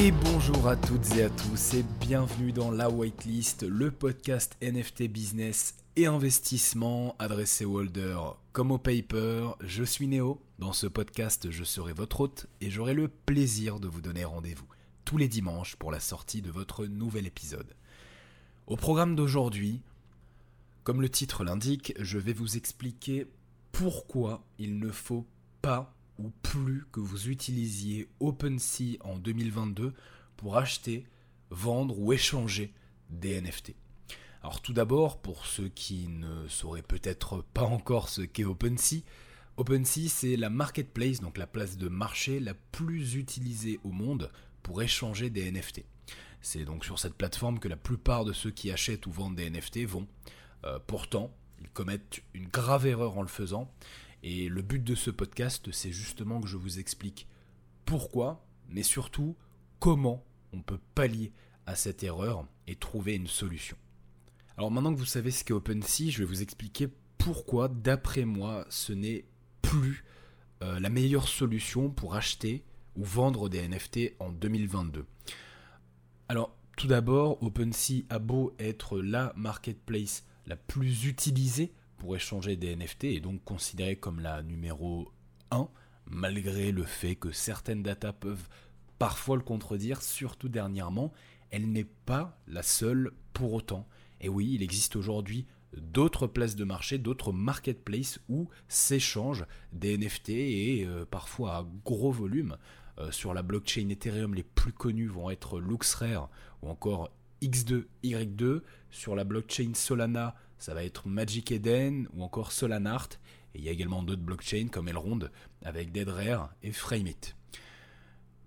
Et bonjour à toutes et à tous et bienvenue dans La Whitelist, le podcast NFT business et investissement adressé aux holders comme au paper. Je suis Néo. Dans ce podcast, je serai votre hôte et j'aurai le plaisir de vous donner rendez-vous tous les dimanches pour la sortie de votre nouvel épisode. Au programme d'aujourd'hui, comme le titre l'indique, je vais vous expliquer pourquoi il ne faut pas ou plus que vous utilisiez OpenSea en 2022 pour acheter, vendre ou échanger des NFT. Alors tout d'abord, pour ceux qui ne sauraient peut-être pas encore ce qu'est OpenSea, OpenSea c'est la marketplace, donc la place de marché la plus utilisée au monde pour échanger des NFT. C'est donc sur cette plateforme que la plupart de ceux qui achètent ou vendent des NFT vont. Euh, pourtant, ils commettent une grave erreur en le faisant, et le but de ce podcast, c'est justement que je vous explique pourquoi, mais surtout comment on peut pallier à cette erreur et trouver une solution. Alors maintenant que vous savez ce qu'est OpenSea, je vais vous expliquer pourquoi, d'après moi, ce n'est plus euh, la meilleure solution pour acheter ou vendre des NFT en 2022. Alors, tout d'abord, OpenSea a beau être la marketplace la plus utilisée pour échanger des NFT et donc considérée comme la numéro 1, malgré le fait que certaines datas peuvent parfois le contredire, surtout dernièrement, elle n'est pas la seule pour autant. Et oui, il existe aujourd'hui d'autres places de marché, d'autres marketplaces où s'échangent des NFT et euh, parfois à gros volume. Euh, sur la blockchain Ethereum, les plus connus vont être LuxRare ou encore X2, Y2. Sur la blockchain Solana, ça va être Magic Eden ou encore Solanart. Et il y a également d'autres blockchains comme Elrond avec DeadRare et Frameit.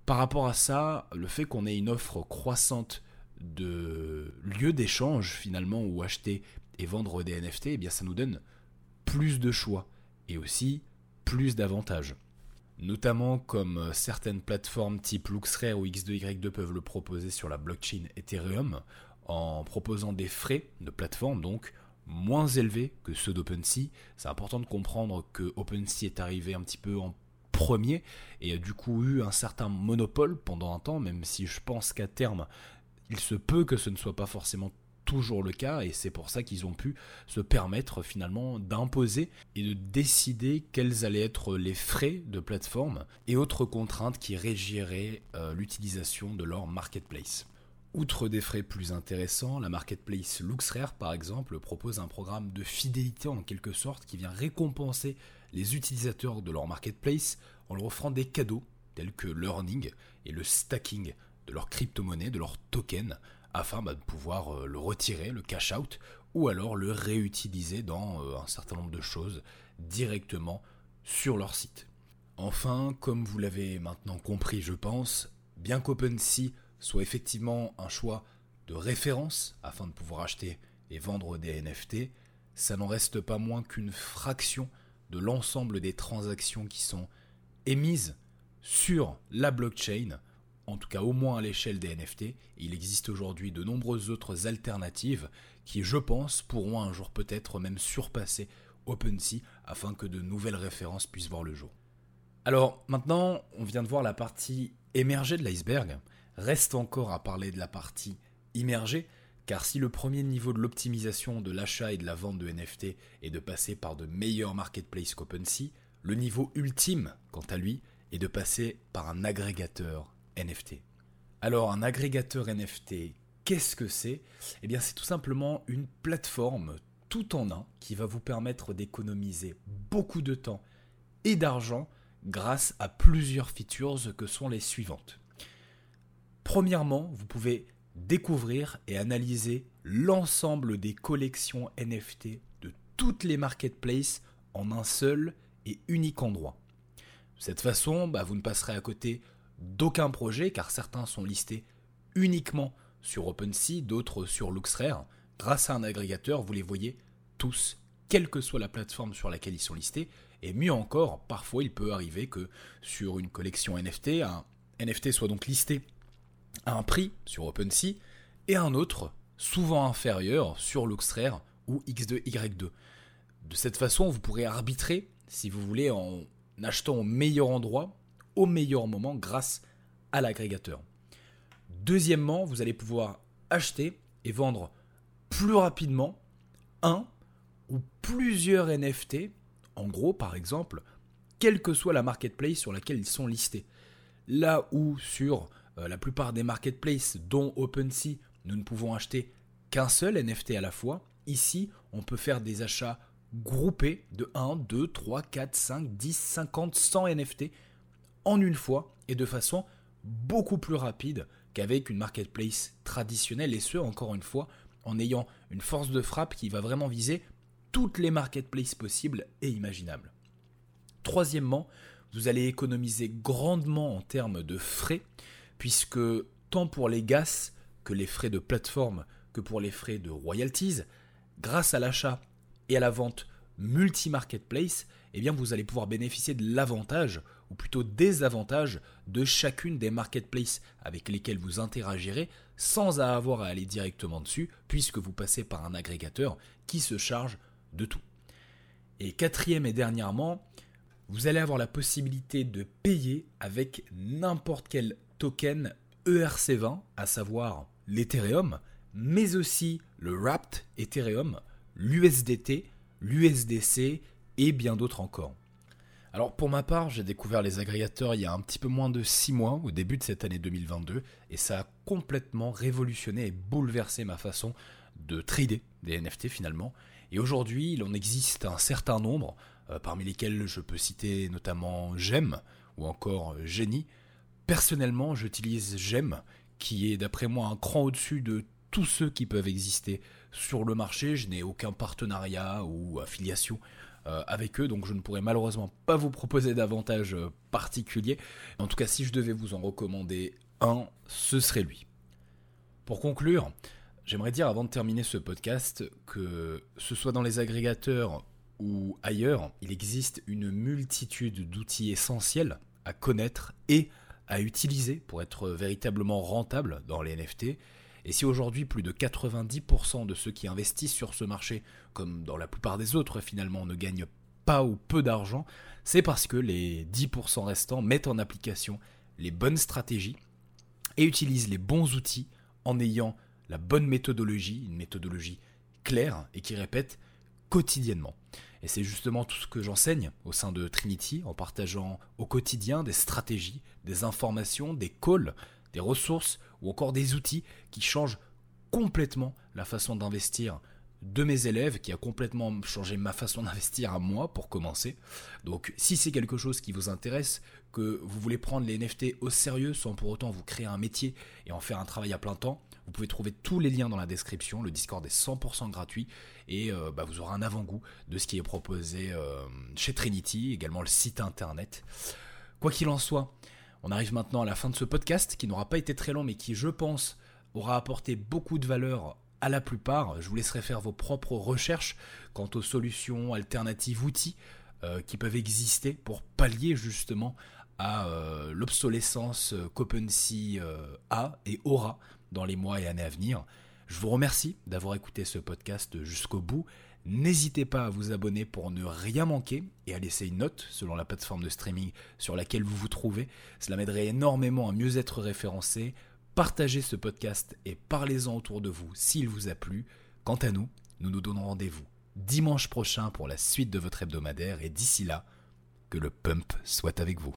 Par rapport à ça, le fait qu'on ait une offre croissante de lieux d'échange finalement où acheter et vendre des NFT, eh bien ça nous donne plus de choix et aussi plus d'avantages. Notamment comme certaines plateformes type LuxRare ou X2Y2 peuvent le proposer sur la blockchain Ethereum en proposant des frais de plateforme donc moins élevés que ceux d'OpenSea. C'est important de comprendre que OpenSea est arrivé un petit peu en premier et a du coup eu un certain monopole pendant un temps, même si je pense qu'à terme, il se peut que ce ne soit pas forcément toujours le cas et c'est pour ça qu'ils ont pu se permettre finalement d'imposer et de décider quels allaient être les frais de plateforme et autres contraintes qui régiraient euh, l'utilisation de leur marketplace. Outre des frais plus intéressants, la marketplace LuxRare par exemple propose un programme de fidélité en quelque sorte qui vient récompenser les utilisateurs de leur marketplace en leur offrant des cadeaux tels que l'earning et le stacking de leur crypto-monnaie, de leur token, afin bah, de pouvoir euh, le retirer, le cash out, ou alors le réutiliser dans euh, un certain nombre de choses directement sur leur site. Enfin, comme vous l'avez maintenant compris je pense, bien qu'OpenSea soit effectivement un choix de référence afin de pouvoir acheter et vendre des NFT, ça n'en reste pas moins qu'une fraction de l'ensemble des transactions qui sont émises sur la blockchain, en tout cas au moins à l'échelle des NFT. Il existe aujourd'hui de nombreuses autres alternatives qui, je pense, pourront un jour peut-être même surpasser OpenSea afin que de nouvelles références puissent voir le jour. Alors maintenant, on vient de voir la partie émergée de l'iceberg. Reste encore à parler de la partie immergée, car si le premier niveau de l'optimisation de l'achat et de la vente de NFT est de passer par de meilleurs marketplaces qu'OpenSea, le niveau ultime, quant à lui, est de passer par un agrégateur NFT. Alors un agrégateur NFT, qu'est-ce que c'est? Eh bien c'est tout simplement une plateforme tout en un qui va vous permettre d'économiser beaucoup de temps et d'argent grâce à plusieurs features que sont les suivantes. Premièrement, vous pouvez découvrir et analyser l'ensemble des collections NFT de toutes les marketplaces en un seul et unique endroit. De cette façon, bah, vous ne passerez à côté d'aucun projet car certains sont listés uniquement sur OpenSea, d'autres sur LuxRare. Grâce à un agrégateur, vous les voyez tous, quelle que soit la plateforme sur laquelle ils sont listés. Et mieux encore, parfois il peut arriver que sur une collection NFT, un NFT soit donc listé un prix sur OpenSea et un autre, souvent inférieur, sur LuxRare ou X2Y2. De cette façon, vous pourrez arbitrer, si vous voulez, en achetant au meilleur endroit, au meilleur moment, grâce à l'agrégateur. Deuxièmement, vous allez pouvoir acheter et vendre plus rapidement un ou plusieurs NFT, en gros par exemple, quelle que soit la marketplace sur laquelle ils sont listés. Là où sur la plupart des marketplaces, dont OpenSea, nous ne pouvons acheter qu'un seul NFT à la fois, ici on peut faire des achats groupés de 1, 2, 3, 4, 5, 10, 50, 100 NFT en une fois et de façon beaucoup plus rapide qu'avec une marketplace traditionnelle et ce encore une fois en ayant une force de frappe qui va vraiment viser toutes les marketplaces possibles et imaginables. Troisièmement, vous allez économiser grandement en termes de frais, puisque tant pour les gas que les frais de plateforme que pour les frais de royalties, grâce à l'achat et à la vente multi-marketplace, eh bien vous allez pouvoir bénéficier de l'avantage, ou plutôt des avantages, de chacune des marketplaces avec lesquelles vous interagirez sans avoir à aller directement dessus, puisque vous passez par un agrégateur qui se charge de tout. Et quatrième et dernièrement, vous allez avoir la possibilité de payer avec n'importe quel token ERC20, à savoir l'Ethereum, mais aussi le Wrapped Ethereum, l'USDT, l'USDC et bien d'autres encore. Alors pour ma part, j'ai découvert les agrégateurs il y a un petit peu moins de 6 mois, au début de cette année 2022, et ça a complètement révolutionné et bouleversé ma façon de trader des NFT finalement. Et aujourd'hui, il en existe un certain nombre, euh, parmi lesquels je peux citer notamment Gem ou encore Genie. Personnellement, j'utilise Gem, qui est d'après moi un cran au-dessus de tous ceux qui peuvent exister sur le marché. Je n'ai aucun partenariat ou affiliation euh, avec eux, donc je ne pourrais malheureusement pas vous proposer d'avantages euh, particuliers. En tout cas, si je devais vous en recommander un, ce serait lui. Pour conclure, j'aimerais dire avant de terminer ce podcast que ce soit dans les agrégateurs ou ailleurs, il existe une multitude d'outils essentiels à connaître et à utiliser pour être véritablement rentable dans les NFT et si aujourd'hui plus de 90% de ceux qui investissent sur ce marché, comme dans la plupart des autres finalement, ne gagnent pas ou peu d'argent, c'est parce que les 10% restants mettent en application les bonnes stratégies et utilisent les bons outils en ayant la bonne méthodologie, une méthodologie claire et qui répète quotidiennement. Et c'est justement tout ce que j'enseigne au sein de Trinity en partageant au quotidien des stratégies, des informations, des calls, des ressources ou encore des outils qui changent complètement la façon d'investir de mes élèves, qui a complètement changé ma façon d'investir à moi pour commencer. Donc si c'est quelque chose qui vous intéresse, que vous voulez prendre les NFT au sérieux sans pour autant vous créer un métier et en faire un travail à plein temps, vous pouvez trouver tous les liens dans la description. Le Discord est 100% gratuit et euh, bah, vous aurez un avant-goût de ce qui est proposé euh, chez Trinity, également le site internet. Quoi qu'il en soit, on arrive maintenant à la fin de ce podcast qui n'aura pas été très long mais qui, je pense, aura apporté beaucoup de valeur à la plupart. Je vous laisserai faire vos propres recherches quant aux solutions, alternatives, outils euh, qui peuvent exister pour pallier justement à euh, l'obsolescence qu'OpenSea euh, a et aura dans les mois et années à venir. Je vous remercie d'avoir écouté ce podcast jusqu'au bout. N'hésitez pas à vous abonner pour ne rien manquer et à laisser une note selon la plateforme de streaming sur laquelle vous vous trouvez. Cela m'aiderait énormément à mieux être référencé. Partagez ce podcast et parlez-en autour de vous s'il vous a plu. Quant à nous, nous nous donnons rendez-vous dimanche prochain pour la suite de votre hebdomadaire et d'ici là, que le pump soit avec vous.